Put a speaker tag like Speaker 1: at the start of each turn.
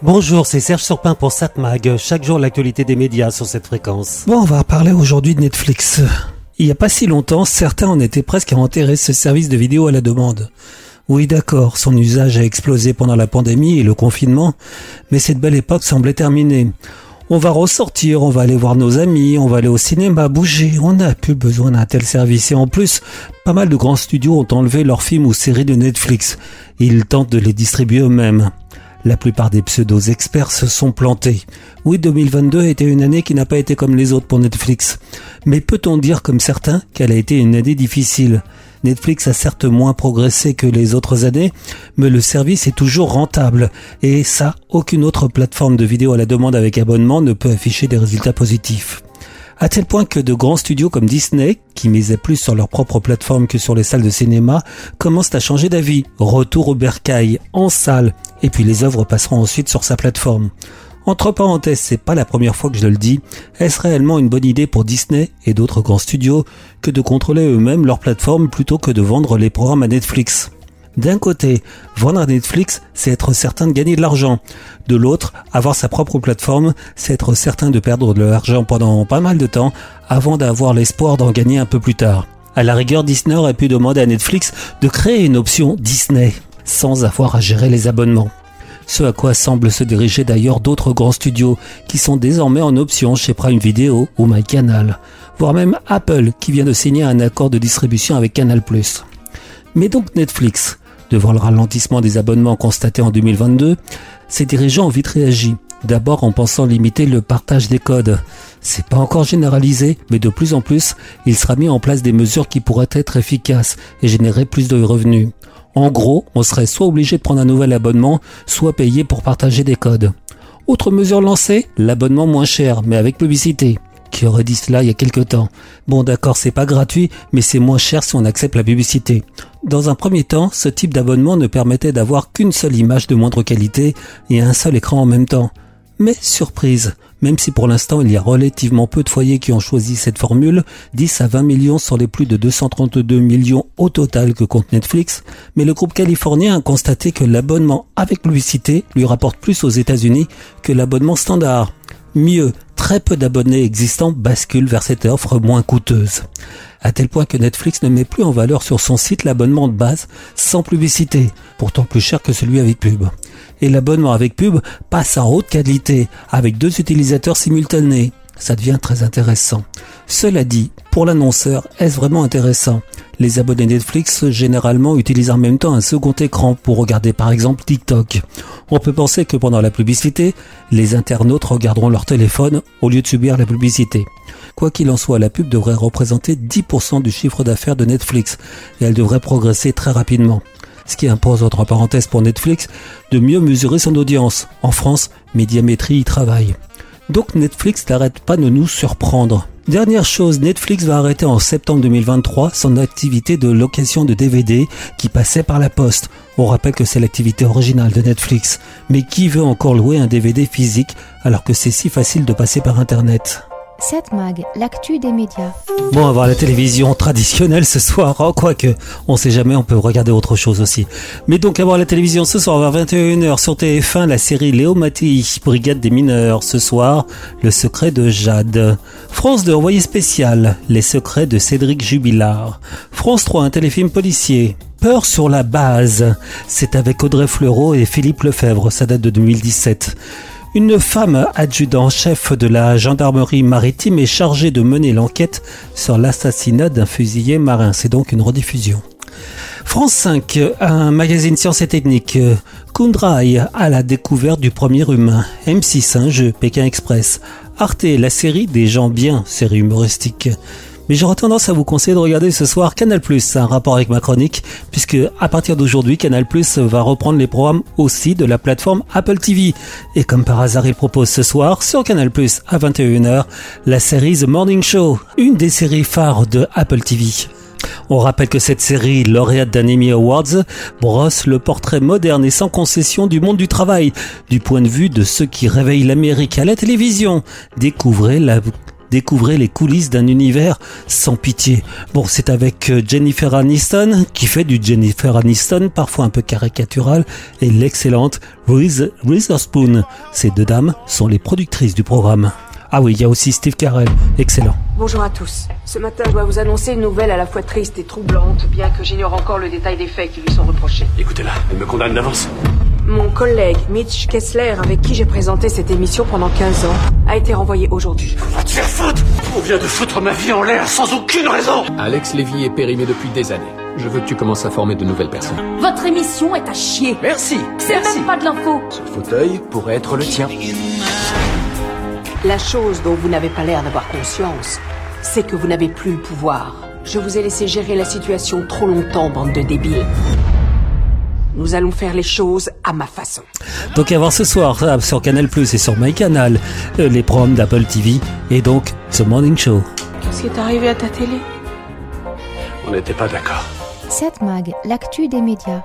Speaker 1: Bonjour, c'est Serge Surpin pour SatMag. Chaque jour, l'actualité des médias sur cette fréquence.
Speaker 2: Bon, on va parler aujourd'hui de Netflix. Il n'y a pas si longtemps, certains en étaient presque à enterrer ce service de vidéo à la demande. Oui, d'accord, son usage a explosé pendant la pandémie et le confinement, mais cette belle époque semblait terminée. On va ressortir, on va aller voir nos amis, on va aller au cinéma, bouger. On n'a plus besoin d'un tel service. Et en plus, pas mal de grands studios ont enlevé leurs films ou séries de Netflix. Ils tentent de les distribuer eux-mêmes. La plupart des pseudos experts se sont plantés. Oui, 2022 était une année qui n'a pas été comme les autres pour Netflix. Mais peut-on dire comme certains qu'elle a été une année difficile? Netflix a certes moins progressé que les autres années, mais le service est toujours rentable. Et ça, aucune autre plateforme de vidéo à la demande avec abonnement ne peut afficher des résultats positifs. À tel point que de grands studios comme Disney, qui misaient plus sur leur propre plateforme que sur les salles de cinéma, commencent à changer d'avis. Retour au bercail, en salle, et puis les œuvres passeront ensuite sur sa plateforme. Entre parenthèses, c'est pas la première fois que je le dis, est-ce réellement une bonne idée pour Disney et d'autres grands studios que de contrôler eux-mêmes leur plateforme plutôt que de vendre les programmes à Netflix? D'un côté, vendre à Netflix, c'est être certain de gagner de l'argent. De l'autre, avoir sa propre plateforme, c'est être certain de perdre de l'argent pendant pas mal de temps avant d'avoir l'espoir d'en gagner un peu plus tard. À la rigueur, Disney aurait pu demander à Netflix de créer une option Disney sans avoir à gérer les abonnements ce à quoi semblent se diriger d'ailleurs d'autres grands studios qui sont désormais en option chez Prime Video ou MyCanal, voire même Apple qui vient de signer un accord de distribution avec Canal+. Mais donc Netflix, devant le ralentissement des abonnements constaté en 2022, ses dirigeants ont vite réagi. D'abord en pensant limiter le partage des codes. C'est pas encore généralisé, mais de plus en plus, il sera mis en place des mesures qui pourraient être efficaces et générer plus de revenus. En gros, on serait soit obligé de prendre un nouvel abonnement, soit payer pour partager des codes. Autre mesure lancée, l'abonnement moins cher, mais avec publicité. Qui aurait dit cela il y a quelque temps Bon d'accord, c'est pas gratuit, mais c'est moins cher si on accepte la publicité. Dans un premier temps, ce type d'abonnement ne permettait d'avoir qu'une seule image de moindre qualité et un seul écran en même temps. Mais surprise, même si pour l'instant il y a relativement peu de foyers qui ont choisi cette formule, 10 à 20 millions sur les plus de 232 millions au total que compte Netflix, mais le groupe californien a constaté que l'abonnement avec publicité lui rapporte plus aux États-Unis que l'abonnement standard. Mieux, très peu d'abonnés existants basculent vers cette offre moins coûteuse. À tel point que Netflix ne met plus en valeur sur son site l'abonnement de base sans publicité, pourtant plus cher que celui avec pub et l'abonnement avec pub passe en haute qualité avec deux utilisateurs simultanés. Ça devient très intéressant. Cela dit, pour l'annonceur, est-ce vraiment intéressant? Les abonnés Netflix généralement utilisent en même temps un second écran pour regarder par exemple TikTok. On peut penser que pendant la publicité, les internautes regarderont leur téléphone au lieu de subir la publicité. Quoi qu'il en soit, la pub devrait représenter 10% du chiffre d'affaires de Netflix et elle devrait progresser très rapidement ce qui impose, entre parenthèses pour Netflix, de mieux mesurer son audience. En France, Médiamétrie y travaille. Donc Netflix n'arrête pas de nous surprendre. Dernière chose, Netflix va arrêter en septembre 2023 son activité de location de DVD qui passait par la poste. On rappelle que c'est l'activité originale de Netflix. Mais qui veut encore louer un DVD physique alors que c'est si facile de passer par Internet?
Speaker 3: 7 Mag, l'actu des médias.
Speaker 1: Bon, on va voir la télévision traditionnelle ce soir, oh, quoique, on sait jamais, on peut regarder autre chose aussi. Mais donc, à voir la télévision ce soir vers 21h sur TF1, la série Léo Mattei, Brigade des mineurs. Ce soir, Le secret de Jade. France 2, envoyé spécial, Les secrets de Cédric Jubilard. France 3, un téléfilm policier. Peur sur la base. C'est avec Audrey Fleurot et Philippe Lefebvre, ça date de 2017. Une femme adjudant-chef de la gendarmerie maritime est chargée de mener l'enquête sur l'assassinat d'un fusilier marin. C'est donc une rediffusion. France 5, un magazine sciences et techniques. Kundrai à la découverte du premier humain. M6, un jeu. Pékin Express. Arte, la série des gens bien, série humoristique mais j'aurais tendance à vous conseiller de regarder ce soir Canal+, un rapport avec ma chronique, puisque à partir d'aujourd'hui, Canal+, va reprendre les programmes aussi de la plateforme Apple TV. Et comme par hasard, il propose ce soir, sur Canal+, à 21h, la série The Morning Show, une des séries phares de Apple TV. On rappelle que cette série, lauréate d'un Emmy Awards, brosse le portrait moderne et sans concession du monde du travail, du point de vue de ceux qui réveillent l'Amérique à la télévision. Découvrez la
Speaker 2: découvrez les coulisses d'un univers sans pitié. Bon, c'est avec euh, Jennifer Aniston, qui fait du Jennifer Aniston, parfois un peu caricatural, et l'excellente Reese Witherspoon. Ces deux dames sont les productrices du programme. Ah oui, il y a aussi Steve Carell, excellent.
Speaker 4: Bonjour à tous. Ce matin, je dois vous annoncer une nouvelle à la fois triste et troublante, bien que j'ignore encore le détail des faits qui lui sont reprochés.
Speaker 5: Écoutez-la, elle me condamne d'avance.
Speaker 4: Mon collègue Mitch Kessler, avec qui j'ai présenté cette émission pendant 15 ans, a été renvoyé aujourd'hui.
Speaker 5: Va te faire foutre On vient de foutre ma vie en l'air sans aucune raison
Speaker 6: Alex Lévy est périmé depuis des années. Je veux que tu commences à former de nouvelles personnes.
Speaker 7: Votre émission est à chier.
Speaker 6: Merci
Speaker 7: C'est même pas de l'info.
Speaker 6: Ce fauteuil pourrait être le tien.
Speaker 4: La chose dont vous n'avez pas l'air d'avoir conscience, c'est que vous n'avez plus le pouvoir. Je vous ai laissé gérer la situation trop longtemps, bande de débiles. Nous allons faire les choses à ma façon.
Speaker 2: Donc à voir ce soir euh, sur Canal Plus et sur MyCanal, euh, les programmes d'Apple TV et donc The Morning Show.
Speaker 4: Qu'est-ce qui est arrivé à ta télé?
Speaker 5: On n'était pas d'accord.
Speaker 3: 7 Mag, l'actu des médias.